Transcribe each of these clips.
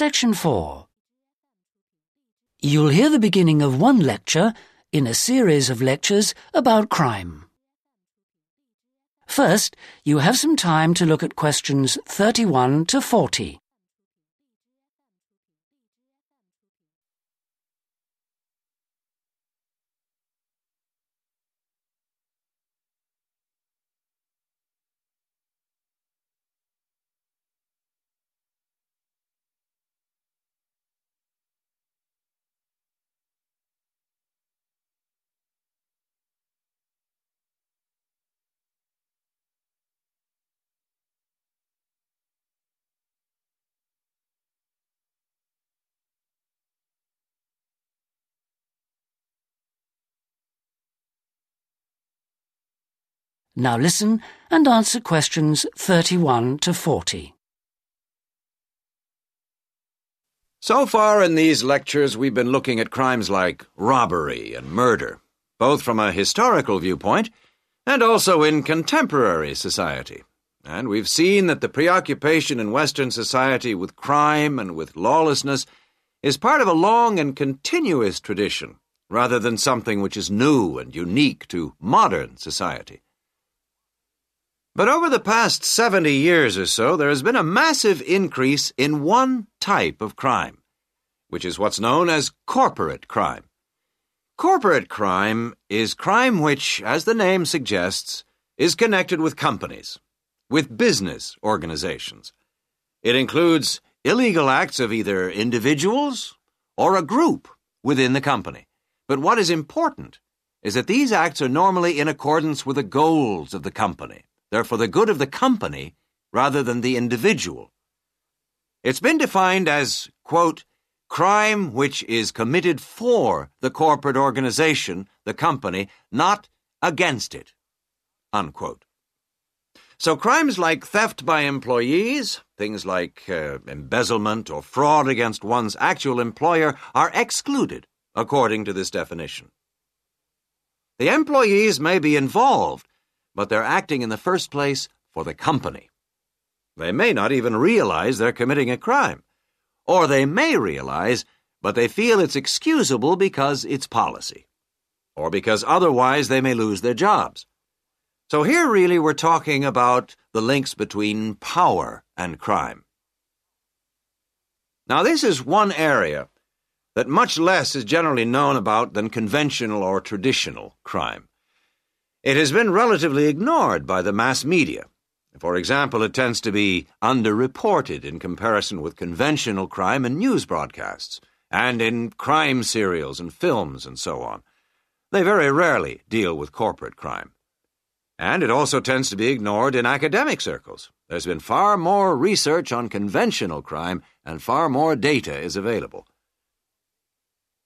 Section 4. You'll hear the beginning of one lecture in a series of lectures about crime. First, you have some time to look at questions 31 to 40. Now listen and answer questions 31 to 40. So far in these lectures, we've been looking at crimes like robbery and murder, both from a historical viewpoint and also in contemporary society. And we've seen that the preoccupation in Western society with crime and with lawlessness is part of a long and continuous tradition, rather than something which is new and unique to modern society. But over the past 70 years or so, there has been a massive increase in one type of crime, which is what's known as corporate crime. Corporate crime is crime which, as the name suggests, is connected with companies, with business organizations. It includes illegal acts of either individuals or a group within the company. But what is important is that these acts are normally in accordance with the goals of the company. They're for the good of the company rather than the individual. It's been defined as, quote, crime which is committed for the corporate organization, the company, not against it, unquote. So crimes like theft by employees, things like uh, embezzlement or fraud against one's actual employer are excluded according to this definition. The employees may be involved but they're acting in the first place for the company. They may not even realize they're committing a crime. Or they may realize, but they feel it's excusable because it's policy. Or because otherwise they may lose their jobs. So here really we're talking about the links between power and crime. Now this is one area that much less is generally known about than conventional or traditional crime. It has been relatively ignored by the mass media. For example, it tends to be underreported in comparison with conventional crime and news broadcasts, and in crime serials and films and so on. They very rarely deal with corporate crime. And it also tends to be ignored in academic circles. There's been far more research on conventional crime, and far more data is available.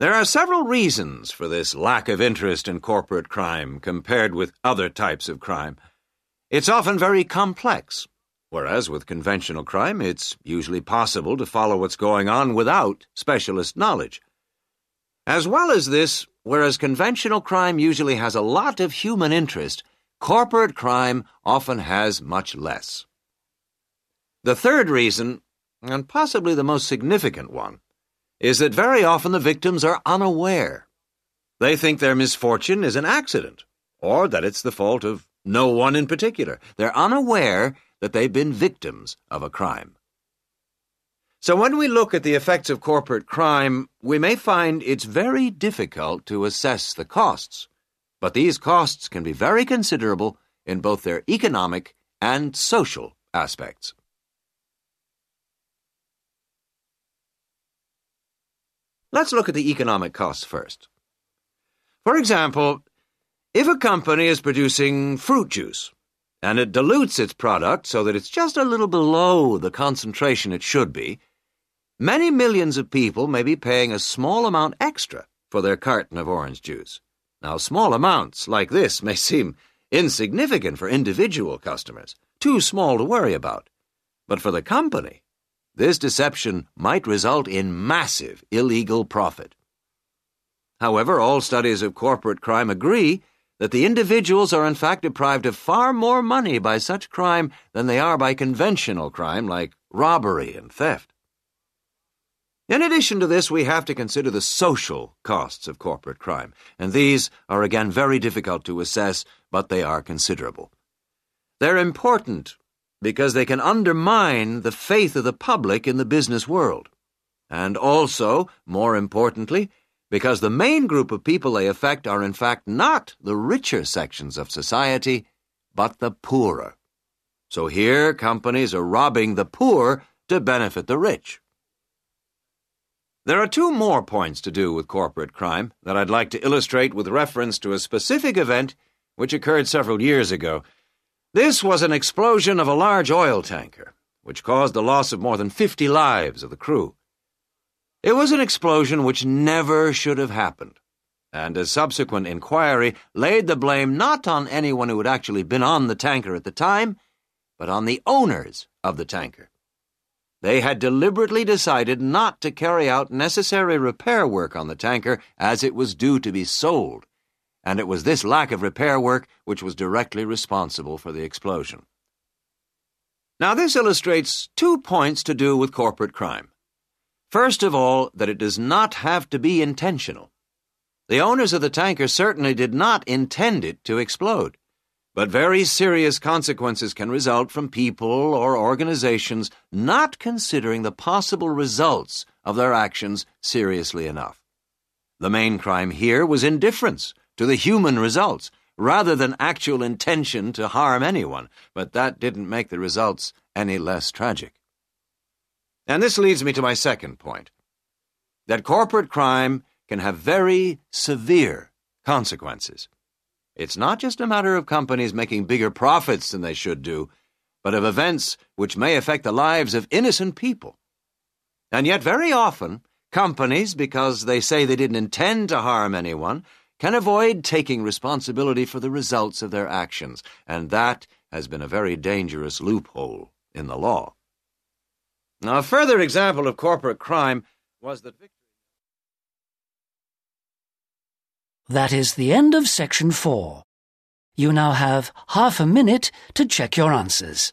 There are several reasons for this lack of interest in corporate crime compared with other types of crime. It's often very complex, whereas with conventional crime, it's usually possible to follow what's going on without specialist knowledge. As well as this, whereas conventional crime usually has a lot of human interest, corporate crime often has much less. The third reason, and possibly the most significant one, is that very often the victims are unaware. They think their misfortune is an accident, or that it's the fault of no one in particular. They're unaware that they've been victims of a crime. So when we look at the effects of corporate crime, we may find it's very difficult to assess the costs. But these costs can be very considerable in both their economic and social aspects. Let's look at the economic costs first. For example, if a company is producing fruit juice and it dilutes its product so that it's just a little below the concentration it should be, many millions of people may be paying a small amount extra for their carton of orange juice. Now, small amounts like this may seem insignificant for individual customers, too small to worry about. But for the company, this deception might result in massive illegal profit. However, all studies of corporate crime agree that the individuals are in fact deprived of far more money by such crime than they are by conventional crime like robbery and theft. In addition to this, we have to consider the social costs of corporate crime, and these are again very difficult to assess, but they are considerable. They're important because they can undermine the faith of the public in the business world, and also, more importantly, because the main group of people they affect are in fact not the richer sections of society, but the poorer. So here companies are robbing the poor to benefit the rich. There are two more points to do with corporate crime that I'd like to illustrate with reference to a specific event which occurred several years ago. This was an explosion of a large oil tanker, which caused the loss of more than 50 lives of the crew. It was an explosion which never should have happened, and a subsequent inquiry laid the blame not on anyone who had actually been on the tanker at the time, but on the owners of the tanker. They had deliberately decided not to carry out necessary repair work on the tanker as it was due to be sold, and it was this lack of repair work which was directly responsible for the explosion. Now, this illustrates two points to do with corporate crime. First of all, that it does not have to be intentional. The owners of the tanker certainly did not intend it to explode. But very serious consequences can result from people or organizations not considering the possible results of their actions seriously enough. The main crime here was indifference to the human results rather than actual intention to harm anyone, but that didn't make the results any less tragic. And this leads me to my second point that corporate crime can have very severe consequences. It's not just a matter of companies making bigger profits than they should do, but of events which may affect the lives of innocent people. And yet, very often, companies, because they say they didn't intend to harm anyone, can avoid taking responsibility for the results of their actions, and that has been a very dangerous loophole in the law. Now, a further example of corporate crime was that. That is the end of section four. You now have half a minute to check your answers.